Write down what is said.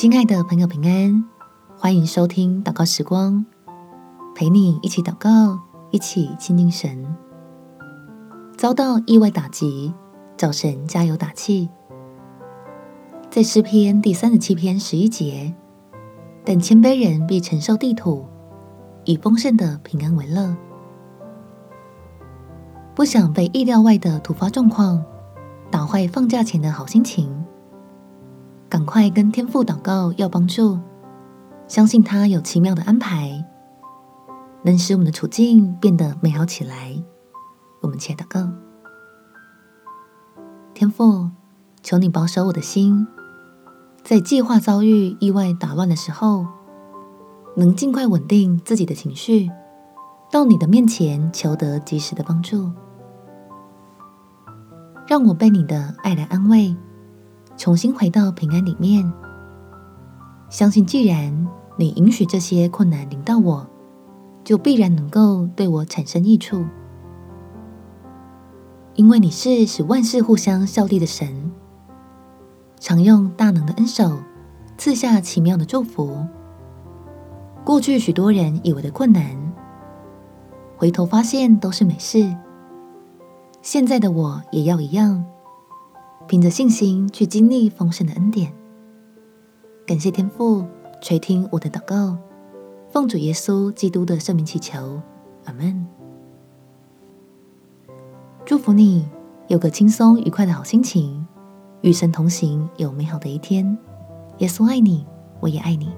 亲爱的朋友，平安，欢迎收听祷告时光，陪你一起祷告，一起亲近神。遭到意外打击，找神加油打气。在诗篇第三十七篇十一节，但谦卑人必承受地土，以丰盛的平安为乐。不想被意料外的突发状况打坏放假前的好心情，赶快跟天父祷告要帮助，相信他有奇妙的安排，能使我们的处境变得美好起来。我们且祷告：天父，求你保守我的心，在计划遭遇意外打乱的时候，能尽快稳定自己的情绪，到你的面前求得及时的帮助。让我被你的爱来安慰，重新回到平安里面。相信既然你允许这些困难临到我，就必然能够对我产生益处，因为你是使万事互相效力的神，常用大能的恩手赐下奇妙的祝福。过去许多人以为的困难，回头发现都是美事。现在的我也要一样，凭着信心去经历丰盛的恩典。感谢天父垂听我的祷告，奉主耶稣基督的圣名祈求，阿门。祝福你有个轻松愉快的好心情，与神同行，有美好的一天。耶稣爱你，我也爱你。